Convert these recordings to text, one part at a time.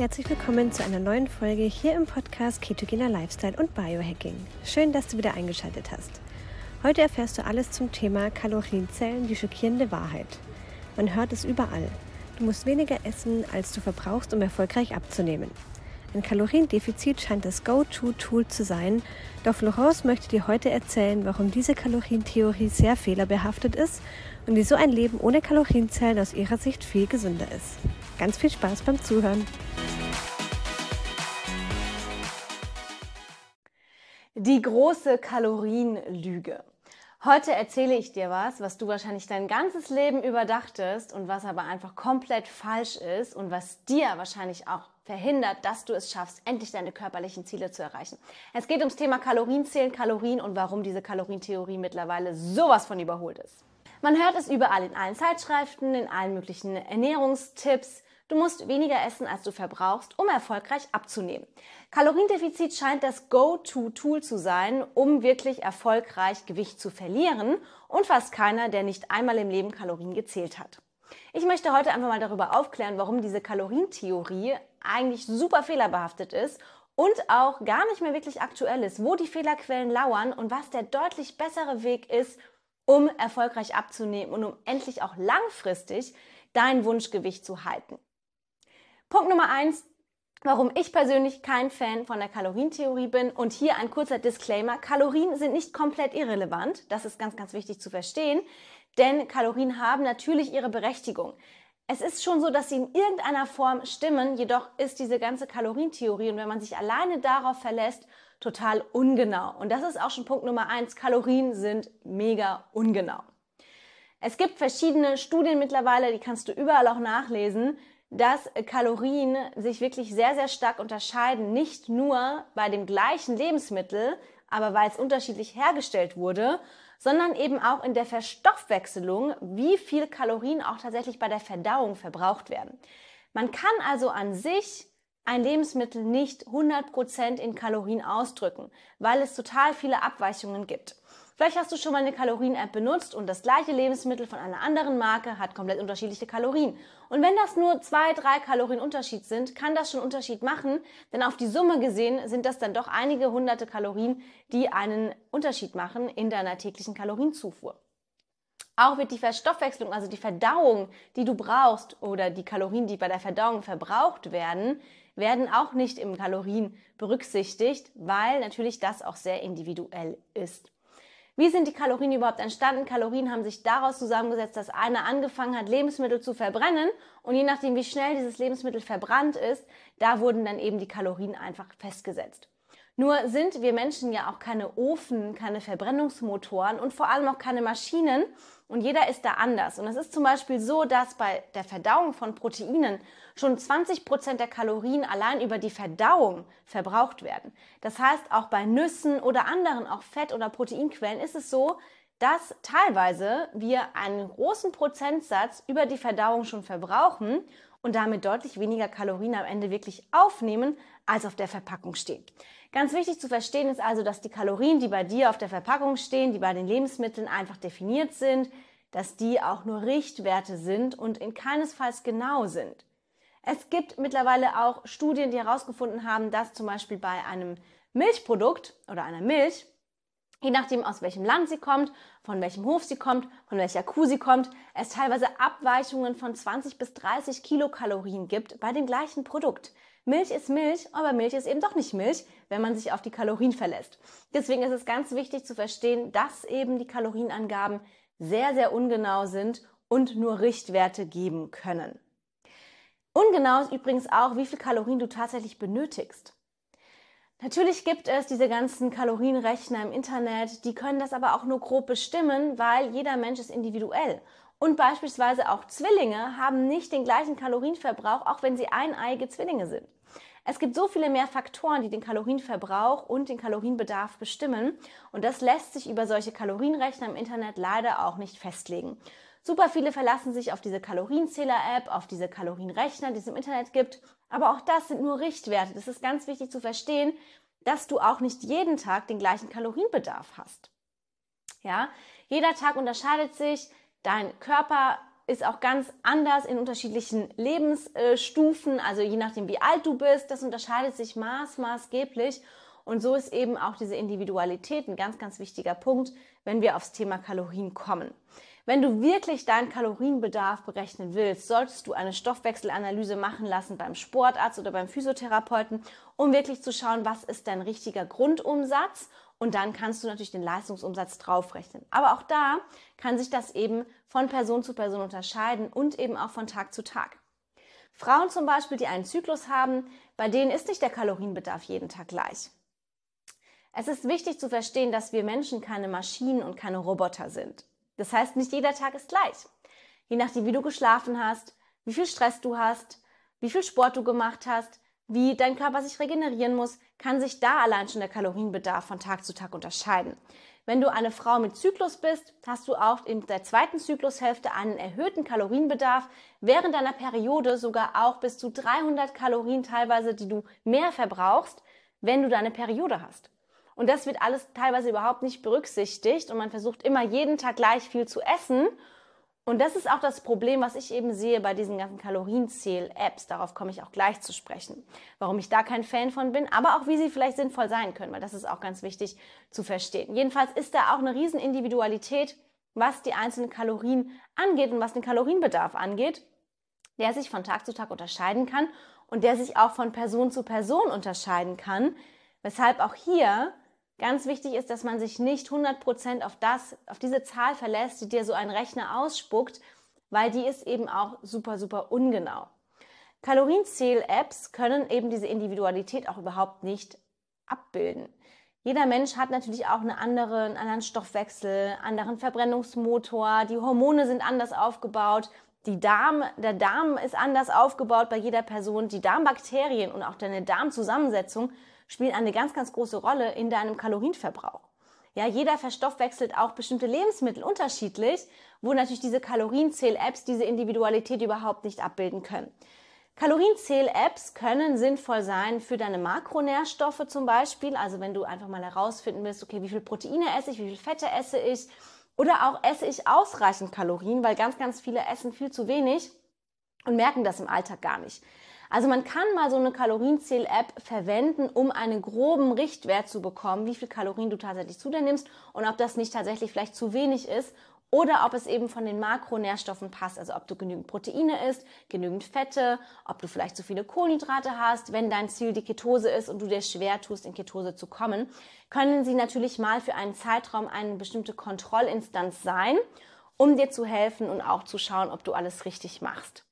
Herzlich willkommen zu einer neuen Folge hier im Podcast Ketogener Lifestyle und Biohacking. Schön, dass du wieder eingeschaltet hast. Heute erfährst du alles zum Thema Kalorienzellen, die schockierende Wahrheit. Man hört es überall. Du musst weniger essen, als du verbrauchst, um erfolgreich abzunehmen. Ein Kaloriendefizit scheint das Go-To-Tool zu sein, doch Florence möchte dir heute erzählen, warum diese Kalorientheorie sehr fehlerbehaftet ist und wieso ein Leben ohne Kalorienzellen aus ihrer Sicht viel gesünder ist. Ganz viel Spaß beim Zuhören! Die große Kalorienlüge. Heute erzähle ich dir was, was du wahrscheinlich dein ganzes Leben überdachtest und was aber einfach komplett falsch ist und was dir wahrscheinlich auch verhindert, dass du es schaffst, endlich deine körperlichen Ziele zu erreichen. Es geht ums Thema Kalorienzählen, Kalorien und warum diese Kalorientheorie mittlerweile sowas von überholt ist. Man hört es überall in allen Zeitschriften, in allen möglichen Ernährungstipps. Du musst weniger essen, als du verbrauchst, um erfolgreich abzunehmen. Kaloriendefizit scheint das Go-To-Tool zu sein, um wirklich erfolgreich Gewicht zu verlieren und fast keiner, der nicht einmal im Leben Kalorien gezählt hat. Ich möchte heute einfach mal darüber aufklären, warum diese Kalorientheorie eigentlich super fehlerbehaftet ist und auch gar nicht mehr wirklich aktuell ist, wo die Fehlerquellen lauern und was der deutlich bessere Weg ist, um erfolgreich abzunehmen und um endlich auch langfristig dein Wunschgewicht zu halten. Punkt Nummer eins, warum ich persönlich kein Fan von der Kalorientheorie bin. Und hier ein kurzer Disclaimer. Kalorien sind nicht komplett irrelevant. Das ist ganz, ganz wichtig zu verstehen. Denn Kalorien haben natürlich ihre Berechtigung. Es ist schon so, dass sie in irgendeiner Form stimmen. Jedoch ist diese ganze Kalorientheorie und wenn man sich alleine darauf verlässt, total ungenau. Und das ist auch schon Punkt Nummer eins. Kalorien sind mega ungenau. Es gibt verschiedene Studien mittlerweile, die kannst du überall auch nachlesen, dass Kalorien sich wirklich sehr, sehr stark unterscheiden. Nicht nur bei dem gleichen Lebensmittel, aber weil es unterschiedlich hergestellt wurde, sondern eben auch in der Verstoffwechselung, wie viel Kalorien auch tatsächlich bei der Verdauung verbraucht werden. Man kann also an sich ein Lebensmittel nicht 100% in Kalorien ausdrücken, weil es total viele Abweichungen gibt. Vielleicht hast du schon mal eine Kalorien-App benutzt und das gleiche Lebensmittel von einer anderen Marke hat komplett unterschiedliche Kalorien. Und wenn das nur zwei, drei Kalorien Unterschied sind, kann das schon Unterschied machen, denn auf die Summe gesehen sind das dann doch einige hunderte Kalorien, die einen Unterschied machen in deiner täglichen Kalorienzufuhr. Auch wird die Verstoffwechslung, also die Verdauung, die du brauchst oder die Kalorien, die bei der Verdauung verbraucht werden, werden auch nicht im Kalorien berücksichtigt, weil natürlich das auch sehr individuell ist. Wie sind die Kalorien überhaupt entstanden? Kalorien haben sich daraus zusammengesetzt, dass einer angefangen hat, Lebensmittel zu verbrennen und je nachdem, wie schnell dieses Lebensmittel verbrannt ist, da wurden dann eben die Kalorien einfach festgesetzt. Nur sind wir Menschen ja auch keine Ofen, keine Verbrennungsmotoren und vor allem auch keine Maschinen und jeder ist da anders. Und es ist zum Beispiel so, dass bei der Verdauung von Proteinen schon 20 Prozent der Kalorien allein über die Verdauung verbraucht werden. Das heißt, auch bei Nüssen oder anderen, auch Fett- oder Proteinquellen ist es so, dass teilweise wir einen großen Prozentsatz über die Verdauung schon verbrauchen und damit deutlich weniger Kalorien am Ende wirklich aufnehmen, als auf der Verpackung steht. Ganz wichtig zu verstehen ist also, dass die Kalorien, die bei dir auf der Verpackung stehen, die bei den Lebensmitteln einfach definiert sind, dass die auch nur Richtwerte sind und in keinesfalls genau sind. Es gibt mittlerweile auch Studien, die herausgefunden haben, dass zum Beispiel bei einem Milchprodukt oder einer Milch, je nachdem aus welchem Land sie kommt, von welchem Hof sie kommt, von welcher Kuh sie kommt, es teilweise Abweichungen von 20 bis 30 Kilokalorien gibt bei dem gleichen Produkt. Milch ist Milch, aber Milch ist eben doch nicht Milch, wenn man sich auf die Kalorien verlässt. Deswegen ist es ganz wichtig zu verstehen, dass eben die Kalorienangaben sehr, sehr ungenau sind und nur Richtwerte geben können. Ungenau ist übrigens auch, wie viel Kalorien du tatsächlich benötigst. Natürlich gibt es diese ganzen Kalorienrechner im Internet, die können das aber auch nur grob bestimmen, weil jeder Mensch ist individuell. Und beispielsweise auch Zwillinge haben nicht den gleichen Kalorienverbrauch, auch wenn sie eineige Zwillinge sind. Es gibt so viele mehr Faktoren, die den Kalorienverbrauch und den Kalorienbedarf bestimmen. Und das lässt sich über solche Kalorienrechner im Internet leider auch nicht festlegen. Super viele verlassen sich auf diese Kalorienzähler-App, auf diese Kalorienrechner, die es im Internet gibt. Aber auch das sind nur Richtwerte. Das ist ganz wichtig zu verstehen, dass du auch nicht jeden Tag den gleichen Kalorienbedarf hast. Ja, jeder Tag unterscheidet sich. Dein Körper ist auch ganz anders in unterschiedlichen Lebensstufen, also je nachdem, wie alt du bist. Das unterscheidet sich maß, maßgeblich. Und so ist eben auch diese Individualität ein ganz, ganz wichtiger Punkt, wenn wir aufs Thema Kalorien kommen. Wenn du wirklich deinen Kalorienbedarf berechnen willst, solltest du eine Stoffwechselanalyse machen lassen beim Sportarzt oder beim Physiotherapeuten, um wirklich zu schauen, was ist dein richtiger Grundumsatz und dann kannst du natürlich den Leistungsumsatz draufrechnen. Aber auch da kann sich das eben von Person zu Person unterscheiden und eben auch von Tag zu Tag. Frauen zum Beispiel, die einen Zyklus haben, bei denen ist nicht der Kalorienbedarf jeden Tag gleich. Es ist wichtig zu verstehen, dass wir Menschen keine Maschinen und keine Roboter sind. Das heißt, nicht jeder Tag ist gleich. Je nachdem, wie du geschlafen hast, wie viel Stress du hast, wie viel Sport du gemacht hast, wie dein Körper sich regenerieren muss, kann sich da allein schon der Kalorienbedarf von Tag zu Tag unterscheiden. Wenn du eine Frau mit Zyklus bist, hast du auch in der zweiten Zyklushälfte einen erhöhten Kalorienbedarf, während deiner Periode sogar auch bis zu 300 Kalorien teilweise, die du mehr verbrauchst, wenn du deine Periode hast. Und das wird alles teilweise überhaupt nicht berücksichtigt und man versucht immer jeden Tag gleich viel zu essen und das ist auch das Problem, was ich eben sehe bei diesen ganzen Kalorienzähl-Apps. Darauf komme ich auch gleich zu sprechen. Warum ich da kein Fan von bin, aber auch wie sie vielleicht sinnvoll sein können, weil das ist auch ganz wichtig zu verstehen. Jedenfalls ist da auch eine riesen Individualität, was die einzelnen Kalorien angeht und was den Kalorienbedarf angeht, der sich von Tag zu Tag unterscheiden kann und der sich auch von Person zu Person unterscheiden kann, weshalb auch hier Ganz wichtig ist, dass man sich nicht 100% auf das, auf diese Zahl verlässt, die dir so ein Rechner ausspuckt, weil die ist eben auch super, super ungenau. Kalorienzähl-Apps können eben diese Individualität auch überhaupt nicht abbilden. Jeder Mensch hat natürlich auch eine andere, einen anderen Stoffwechsel, anderen Verbrennungsmotor, die Hormone sind anders aufgebaut, die Darm, der Darm ist anders aufgebaut bei jeder Person, die Darmbakterien und auch deine Darmzusammensetzung spielen eine ganz, ganz große Rolle in deinem Kalorienverbrauch. Ja, jeder verstoffwechselt auch bestimmte Lebensmittel unterschiedlich, wo natürlich diese Kalorienzähl-Apps diese Individualität überhaupt nicht abbilden können. Kalorienzähl-Apps können sinnvoll sein für deine Makronährstoffe zum Beispiel. Also wenn du einfach mal herausfinden willst, okay, wie viel Proteine esse ich, wie viel Fette esse ich oder auch esse ich ausreichend Kalorien, weil ganz, ganz viele essen viel zu wenig und merken das im Alltag gar nicht. Also man kann mal so eine Kalorienzähl-App verwenden, um einen groben Richtwert zu bekommen, wie viel Kalorien du tatsächlich zu dir nimmst und ob das nicht tatsächlich vielleicht zu wenig ist oder ob es eben von den Makronährstoffen passt, also ob du genügend Proteine isst, genügend Fette, ob du vielleicht zu viele Kohlenhydrate hast, wenn dein Ziel die Ketose ist und du dir schwer tust, in Ketose zu kommen, können sie natürlich mal für einen Zeitraum eine bestimmte Kontrollinstanz sein, um dir zu helfen und auch zu schauen, ob du alles richtig machst.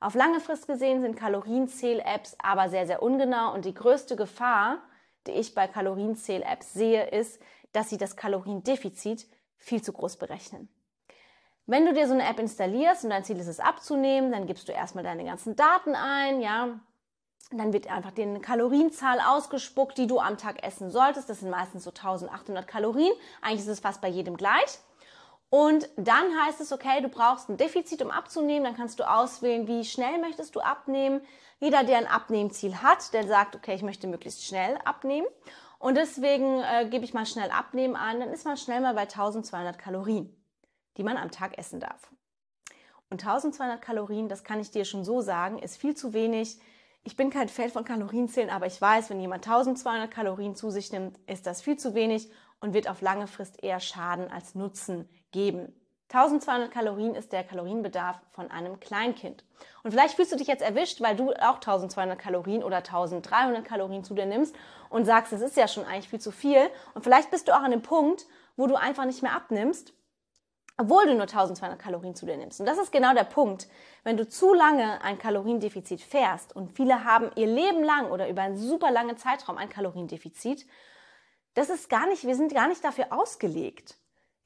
Auf lange Frist gesehen sind Kalorienzähl-Apps aber sehr, sehr ungenau und die größte Gefahr, die ich bei Kalorienzähl-Apps sehe, ist, dass sie das Kaloriendefizit viel zu groß berechnen. Wenn du dir so eine App installierst und dein Ziel ist es abzunehmen, dann gibst du erstmal deine ganzen Daten ein, ja. Dann wird einfach eine Kalorienzahl ausgespuckt, die du am Tag essen solltest. Das sind meistens so 1800 Kalorien. Eigentlich ist es fast bei jedem gleich. Und dann heißt es, okay, du brauchst ein Defizit, um abzunehmen. Dann kannst du auswählen, wie schnell möchtest du abnehmen. Jeder, der ein Abnehmziel hat, der sagt, okay, ich möchte möglichst schnell abnehmen. Und deswegen äh, gebe ich mal schnell abnehmen an. Dann ist man schnell mal bei 1200 Kalorien, die man am Tag essen darf. Und 1200 Kalorien, das kann ich dir schon so sagen, ist viel zu wenig. Ich bin kein Fan von Kalorienzählen, aber ich weiß, wenn jemand 1200 Kalorien zu sich nimmt, ist das viel zu wenig und wird auf lange Frist eher Schaden als Nutzen geben. 1200 Kalorien ist der Kalorienbedarf von einem Kleinkind. Und vielleicht fühlst du dich jetzt erwischt, weil du auch 1200 Kalorien oder 1300 Kalorien zu dir nimmst und sagst, das ist ja schon eigentlich viel zu viel. Und vielleicht bist du auch an dem Punkt, wo du einfach nicht mehr abnimmst, obwohl du nur 1200 Kalorien zu dir nimmst. Und das ist genau der Punkt. Wenn du zu lange ein Kaloriendefizit fährst und viele haben ihr Leben lang oder über einen super langen Zeitraum ein Kaloriendefizit, das ist gar nicht, wir sind gar nicht dafür ausgelegt.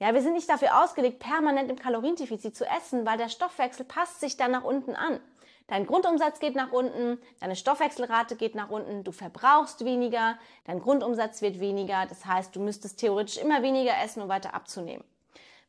Ja, wir sind nicht dafür ausgelegt, permanent im Kaloriendefizit zu essen, weil der Stoffwechsel passt sich dann nach unten an. Dein Grundumsatz geht nach unten, deine Stoffwechselrate geht nach unten, du verbrauchst weniger, dein Grundumsatz wird weniger. Das heißt, du müsstest theoretisch immer weniger essen, um weiter abzunehmen.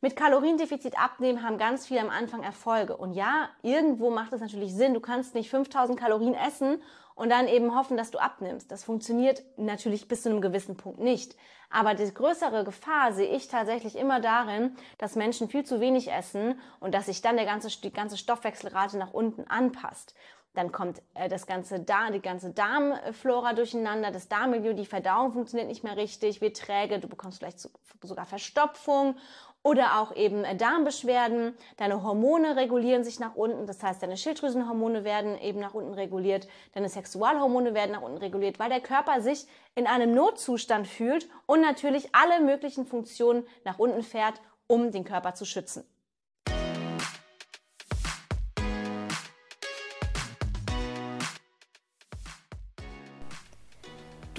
Mit Kaloriendefizit abnehmen haben ganz viele am Anfang Erfolge. Und ja, irgendwo macht es natürlich Sinn. Du kannst nicht 5000 Kalorien essen und dann eben hoffen, dass du abnimmst. Das funktioniert natürlich bis zu einem gewissen Punkt nicht. Aber die größere Gefahr sehe ich tatsächlich immer darin, dass Menschen viel zu wenig essen und dass sich dann der ganze, die ganze Stoffwechselrate nach unten anpasst. Dann kommt äh, das ganze da, die ganze Darmflora durcheinander, das Darmmilieu, die Verdauung funktioniert nicht mehr richtig, wird träge, du bekommst vielleicht sogar Verstopfung oder auch eben äh, Darmbeschwerden. Deine Hormone regulieren sich nach unten, das heißt, deine Schilddrüsenhormone werden eben nach unten reguliert, deine Sexualhormone werden nach unten reguliert, weil der Körper sich in einem Notzustand fühlt und natürlich alle möglichen Funktionen nach unten fährt, um den Körper zu schützen.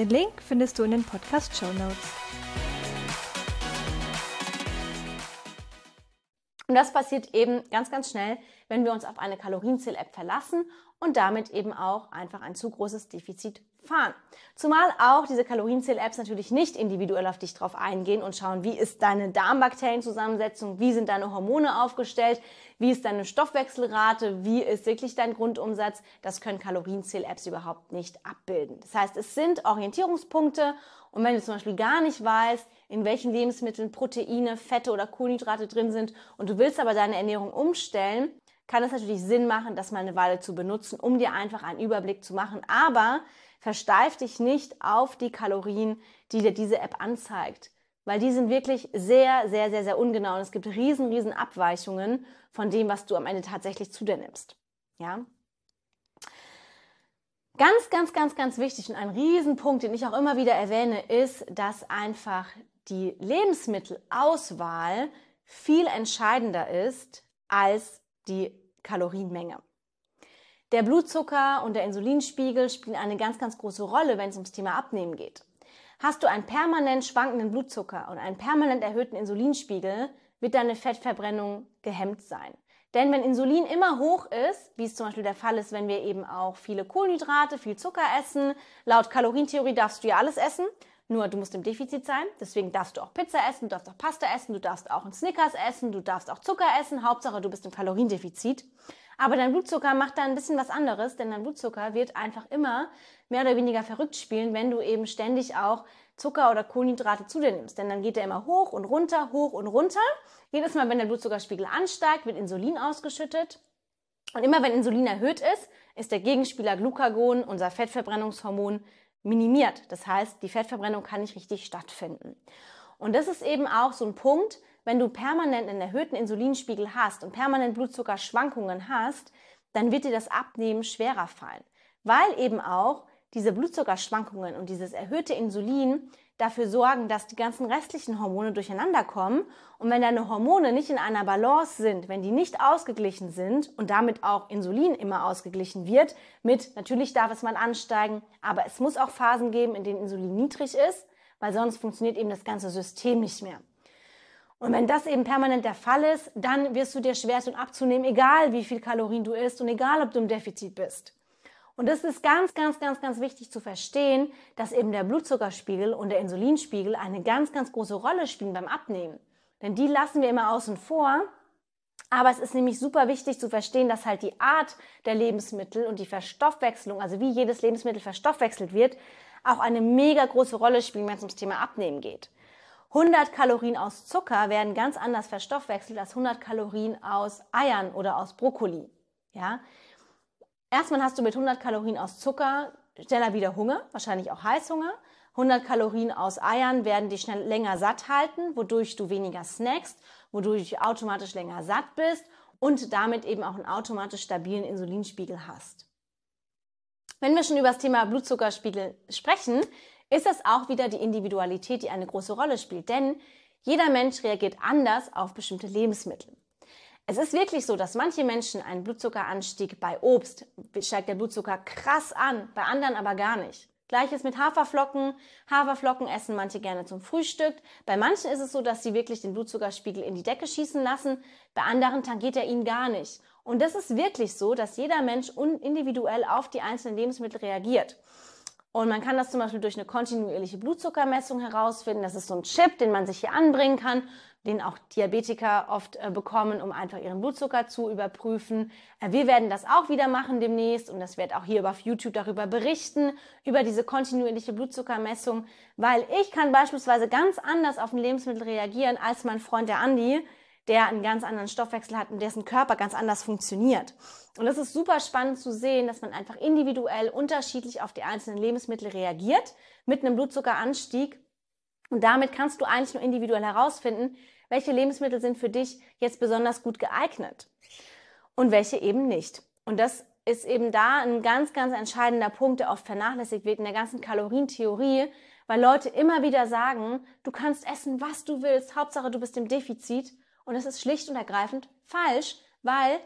Den Link findest du in den Podcast Show Notes. Und das passiert eben ganz, ganz schnell, wenn wir uns auf eine Kalorienzähl-App verlassen und damit eben auch einfach ein zu großes Defizit fahren. Zumal auch diese Kalorienzähl-Apps natürlich nicht individuell auf dich drauf eingehen und schauen, wie ist deine Darmbakterienzusammensetzung, wie sind deine Hormone aufgestellt, wie ist deine Stoffwechselrate, wie ist wirklich dein Grundumsatz. Das können Kalorienzähl-Apps überhaupt nicht abbilden. Das heißt, es sind Orientierungspunkte und wenn du zum Beispiel gar nicht weißt, in welchen Lebensmitteln Proteine, Fette oder Kohlenhydrate drin sind und du willst aber deine Ernährung umstellen, kann es natürlich Sinn machen, das mal eine Weile zu benutzen, um dir einfach einen Überblick zu machen. Aber versteif dich nicht auf die Kalorien, die dir diese App anzeigt. Weil die sind wirklich sehr, sehr, sehr, sehr ungenau und es gibt riesen, riesen Abweichungen von dem, was du am Ende tatsächlich zu dir nimmst. Ja? Ganz, ganz, ganz, ganz wichtig und ein Riesenpunkt, den ich auch immer wieder erwähne, ist, dass einfach die Lebensmittelauswahl viel entscheidender ist als die Kalorienmenge. Der Blutzucker und der Insulinspiegel spielen eine ganz, ganz große Rolle, wenn es ums Thema Abnehmen geht. Hast du einen permanent schwankenden Blutzucker und einen permanent erhöhten Insulinspiegel, wird deine Fettverbrennung gehemmt sein. Denn wenn Insulin immer hoch ist, wie es zum Beispiel der Fall ist, wenn wir eben auch viele Kohlenhydrate, viel Zucker essen, laut Kalorientheorie darfst du ja alles essen, nur du musst im Defizit sein, deswegen darfst du auch Pizza essen, du darfst auch Pasta essen, du darfst auch einen Snickers essen, du darfst auch Zucker essen, Hauptsache du bist im Kaloriendefizit. Aber dein Blutzucker macht da ein bisschen was anderes, denn dein Blutzucker wird einfach immer mehr oder weniger verrückt spielen, wenn du eben ständig auch Zucker oder Kohlenhydrate zu dir nimmst. Denn dann geht er immer hoch und runter, hoch und runter. Jedes Mal, wenn der Blutzuckerspiegel ansteigt, wird Insulin ausgeschüttet. Und immer wenn Insulin erhöht ist, ist der Gegenspieler Glucagon, unser Fettverbrennungshormon, minimiert. Das heißt, die Fettverbrennung kann nicht richtig stattfinden. Und das ist eben auch so ein Punkt, wenn du permanent einen erhöhten Insulinspiegel hast und permanent Blutzuckerschwankungen hast, dann wird dir das Abnehmen schwerer fallen. Weil eben auch diese Blutzuckerschwankungen und dieses erhöhte Insulin dafür sorgen, dass die ganzen restlichen Hormone durcheinander kommen. Und wenn deine Hormone nicht in einer Balance sind, wenn die nicht ausgeglichen sind und damit auch Insulin immer ausgeglichen wird, mit natürlich darf es mal ansteigen, aber es muss auch Phasen geben, in denen Insulin niedrig ist, weil sonst funktioniert eben das ganze System nicht mehr. Und wenn das eben permanent der Fall ist, dann wirst du dir schwer tun abzunehmen, egal wie viel Kalorien du isst und egal ob du im Defizit bist. Und es ist ganz, ganz, ganz, ganz wichtig zu verstehen, dass eben der Blutzuckerspiegel und der Insulinspiegel eine ganz, ganz große Rolle spielen beim Abnehmen. Denn die lassen wir immer außen vor. Aber es ist nämlich super wichtig zu verstehen, dass halt die Art der Lebensmittel und die Verstoffwechslung, also wie jedes Lebensmittel verstoffwechselt wird, auch eine mega große Rolle spielen, wenn es ums Thema Abnehmen geht. 100 Kalorien aus Zucker werden ganz anders verstoffwechselt als 100 Kalorien aus Eiern oder aus Brokkoli. Ja, Erstmal hast du mit 100 Kalorien aus Zucker schneller wieder Hunger, wahrscheinlich auch Heißhunger. 100 Kalorien aus Eiern werden dich schnell länger satt halten, wodurch du weniger snackst, wodurch du automatisch länger satt bist und damit eben auch einen automatisch stabilen Insulinspiegel hast. Wenn wir schon über das Thema Blutzuckerspiegel sprechen, ist das auch wieder die Individualität, die eine große Rolle spielt. Denn Jeder Mensch reagiert anders auf bestimmte Lebensmittel. Es ist wirklich so, dass manche Menschen einen Blutzuckeranstieg bei Obst steigt der Blutzucker krass an, bei anderen aber gar nicht. Gleiches mit Haferflocken. Haferflocken essen manche gerne zum Frühstück. Bei manchen ist es so, dass sie wirklich den Blutzuckerspiegel in die Decke schießen lassen. Bei anderen tangiert er ihn gar nicht. Und das ist wirklich so, dass jeder Mensch individuell auf die einzelnen Lebensmittel reagiert. Und man kann das zum Beispiel durch eine kontinuierliche Blutzuckermessung herausfinden. Das ist so ein Chip, den man sich hier anbringen kann den auch Diabetiker oft äh, bekommen, um einfach ihren Blutzucker zu überprüfen. Äh, wir werden das auch wieder machen demnächst und das wird auch hier auf YouTube darüber berichten, über diese kontinuierliche Blutzuckermessung, weil ich kann beispielsweise ganz anders auf ein Lebensmittel reagieren als mein Freund der Andi, der einen ganz anderen Stoffwechsel hat und dessen Körper ganz anders funktioniert. Und das ist super spannend zu sehen, dass man einfach individuell unterschiedlich auf die einzelnen Lebensmittel reagiert mit einem Blutzuckeranstieg und damit kannst du eigentlich nur individuell herausfinden, welche Lebensmittel sind für dich jetzt besonders gut geeignet und welche eben nicht. Und das ist eben da ein ganz, ganz entscheidender Punkt, der oft vernachlässigt wird in der ganzen Kalorientheorie, weil Leute immer wieder sagen, du kannst essen, was du willst, Hauptsache du bist im Defizit. Und das ist schlicht und ergreifend falsch, weil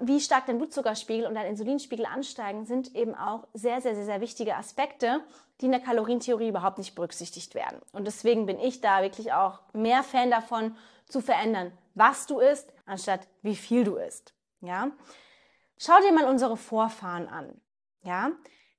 wie stark dein Blutzuckerspiegel und dein Insulinspiegel ansteigen, sind eben auch sehr, sehr, sehr, sehr wichtige Aspekte, die in der Kalorientheorie überhaupt nicht berücksichtigt werden. Und deswegen bin ich da wirklich auch mehr Fan davon, zu verändern, was du isst, anstatt wie viel du isst. Ja? Schau dir mal unsere Vorfahren an. Ja?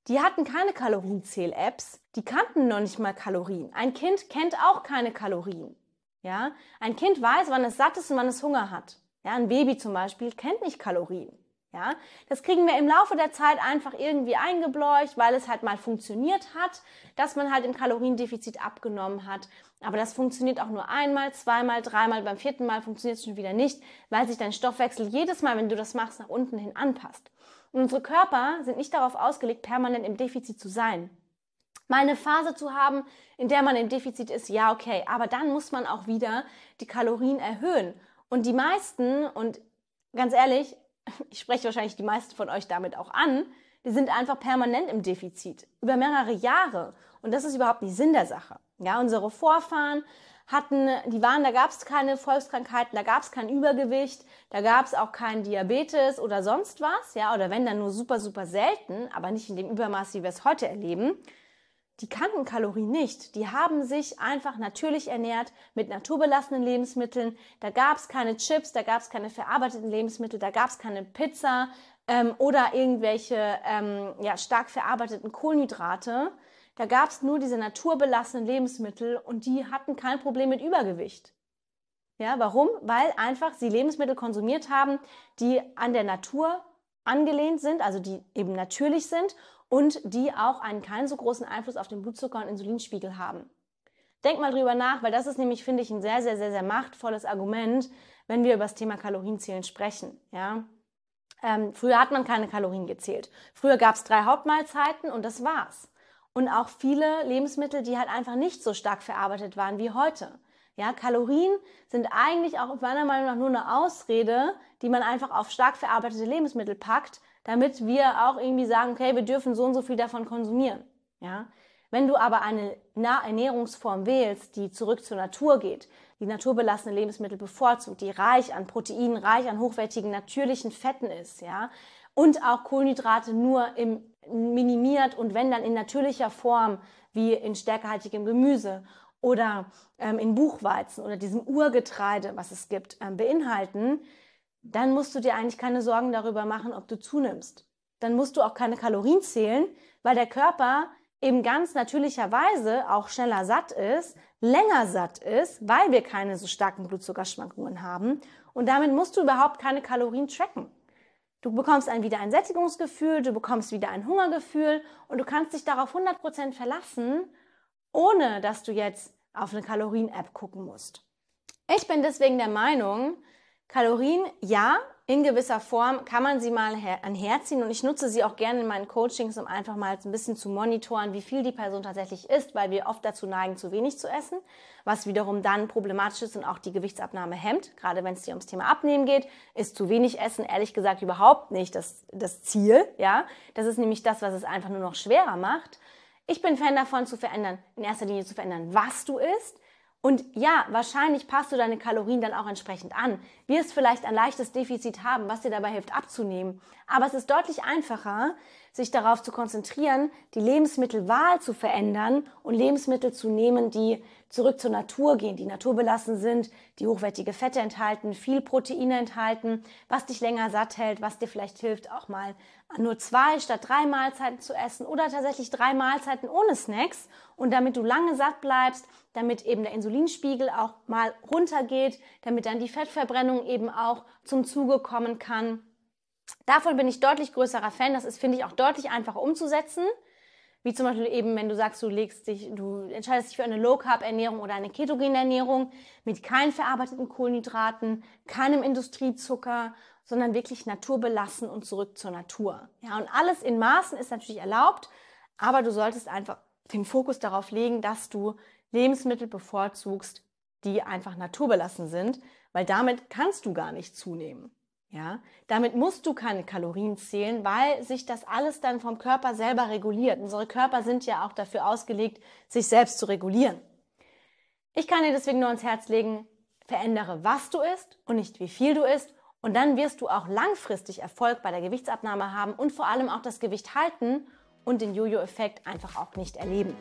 Die hatten keine Kalorienzähl-Apps, die kannten noch nicht mal Kalorien. Ein Kind kennt auch keine Kalorien. Ja? Ein Kind weiß, wann es satt ist und wann es Hunger hat. Ja, ein Baby zum Beispiel kennt nicht Kalorien. Ja, das kriegen wir im Laufe der Zeit einfach irgendwie eingebläucht, weil es halt mal funktioniert hat, dass man halt im Kaloriendefizit abgenommen hat. Aber das funktioniert auch nur einmal, zweimal, dreimal, beim vierten Mal funktioniert es schon wieder nicht, weil sich dein Stoffwechsel jedes Mal, wenn du das machst, nach unten hin anpasst. Und unsere Körper sind nicht darauf ausgelegt, permanent im Defizit zu sein. Mal eine Phase zu haben, in der man im Defizit ist, ja, okay, aber dann muss man auch wieder die Kalorien erhöhen. Und die meisten, und ganz ehrlich, ich spreche wahrscheinlich die meisten von euch damit auch an, die sind einfach permanent im Defizit. Über mehrere Jahre. Und das ist überhaupt nicht Sinn der Sache. Ja, unsere Vorfahren hatten, die waren, da gab es keine Volkskrankheiten, da gab es kein Übergewicht, da gab es auch kein Diabetes oder sonst was, ja, oder wenn dann nur super, super selten, aber nicht in dem Übermaß, wie wir es heute erleben die kannten Kalorien nicht. Die haben sich einfach natürlich ernährt mit naturbelassenen Lebensmitteln. Da gab es keine Chips, da gab es keine verarbeiteten Lebensmittel, da gab es keine Pizza ähm, oder irgendwelche ähm, ja, stark verarbeiteten Kohlenhydrate. Da gab es nur diese naturbelassenen Lebensmittel und die hatten kein Problem mit Übergewicht. Ja, warum? Weil einfach sie Lebensmittel konsumiert haben, die an der Natur angelehnt sind, also die eben natürlich sind und die auch einen keinen so großen Einfluss auf den Blutzucker- und Insulinspiegel haben. Denk mal drüber nach, weil das ist nämlich, finde ich, ein sehr, sehr, sehr, sehr machtvolles Argument, wenn wir über das Thema Kalorienzählen sprechen. Ja? Ähm, früher hat man keine Kalorien gezählt. Früher gab es drei Hauptmahlzeiten und das war's. Und auch viele Lebensmittel, die halt einfach nicht so stark verarbeitet waren wie heute. Ja, Kalorien sind eigentlich auch meiner Meinung nach nur eine Ausrede, die man einfach auf stark verarbeitete Lebensmittel packt, damit wir auch irgendwie sagen, okay, wir dürfen so und so viel davon konsumieren. Ja? Wenn du aber eine Ernährungsform wählst, die zurück zur Natur geht, die naturbelassene Lebensmittel bevorzugt, die reich an Proteinen, reich an hochwertigen natürlichen Fetten ist, ja, und auch Kohlenhydrate nur im minimiert und wenn dann in natürlicher Form, wie in stärkehaltigem Gemüse oder ähm, in Buchweizen oder diesem Urgetreide, was es gibt, ähm, beinhalten, dann musst du dir eigentlich keine Sorgen darüber machen, ob du zunimmst. Dann musst du auch keine Kalorien zählen, weil der Körper eben ganz natürlicherweise auch schneller satt ist, länger satt ist, weil wir keine so starken Blutzuckerschwankungen haben. Und damit musst du überhaupt keine Kalorien tracken. Du bekommst dann wieder ein Sättigungsgefühl, du bekommst wieder ein Hungergefühl und du kannst dich darauf 100% verlassen, ohne dass du jetzt auf eine Kalorien-App gucken musst. Ich bin deswegen der Meinung, Kalorien, ja, in gewisser Form kann man sie mal anherziehen und ich nutze sie auch gerne in meinen Coachings, um einfach mal ein bisschen zu monitoren, wie viel die Person tatsächlich isst, weil wir oft dazu neigen, zu wenig zu essen, was wiederum dann problematisch ist und auch die Gewichtsabnahme hemmt. Gerade wenn es dir ums Thema Abnehmen geht, ist zu wenig Essen ehrlich gesagt überhaupt nicht das, das Ziel, ja. Das ist nämlich das, was es einfach nur noch schwerer macht. Ich bin Fan davon zu verändern, in erster Linie zu verändern, was du isst Und ja, wahrscheinlich passt du deine Kalorien dann auch entsprechend an. Wirst vielleicht ein leichtes Defizit haben, was dir dabei hilft abzunehmen. Aber es ist deutlich einfacher, sich darauf zu konzentrieren, die Lebensmittelwahl zu verändern und Lebensmittel zu nehmen, die zurück zur Natur gehen, die naturbelassen sind, die hochwertige Fette enthalten, viel Proteine enthalten, was dich länger satt hält, was dir vielleicht hilft, auch mal nur zwei statt drei Mahlzeiten zu essen oder tatsächlich drei Mahlzeiten ohne Snacks und damit du lange satt bleibst, damit eben der Insulinspiegel auch mal runtergeht, damit dann die Fettverbrennung eben auch zum Zuge kommen kann Davon bin ich deutlich größerer Fan. Das ist, finde ich, auch deutlich einfacher umzusetzen. Wie zum Beispiel eben, wenn du sagst, du legst dich, du entscheidest dich für eine Low-Carb-Ernährung oder eine ketogene Ernährung mit keinen verarbeiteten Kohlenhydraten, keinem Industriezucker, sondern wirklich naturbelassen und zurück zur Natur. Ja, und alles in Maßen ist natürlich erlaubt, aber du solltest einfach den Fokus darauf legen, dass du Lebensmittel bevorzugst, die einfach naturbelassen sind, weil damit kannst du gar nicht zunehmen. Ja, damit musst du keine Kalorien zählen, weil sich das alles dann vom Körper selber reguliert. Unsere Körper sind ja auch dafür ausgelegt, sich selbst zu regulieren. Ich kann dir deswegen nur ans Herz legen, verändere, was du isst und nicht wie viel du isst. Und dann wirst du auch langfristig Erfolg bei der Gewichtsabnahme haben und vor allem auch das Gewicht halten und den Jojo-Effekt einfach auch nicht erleben.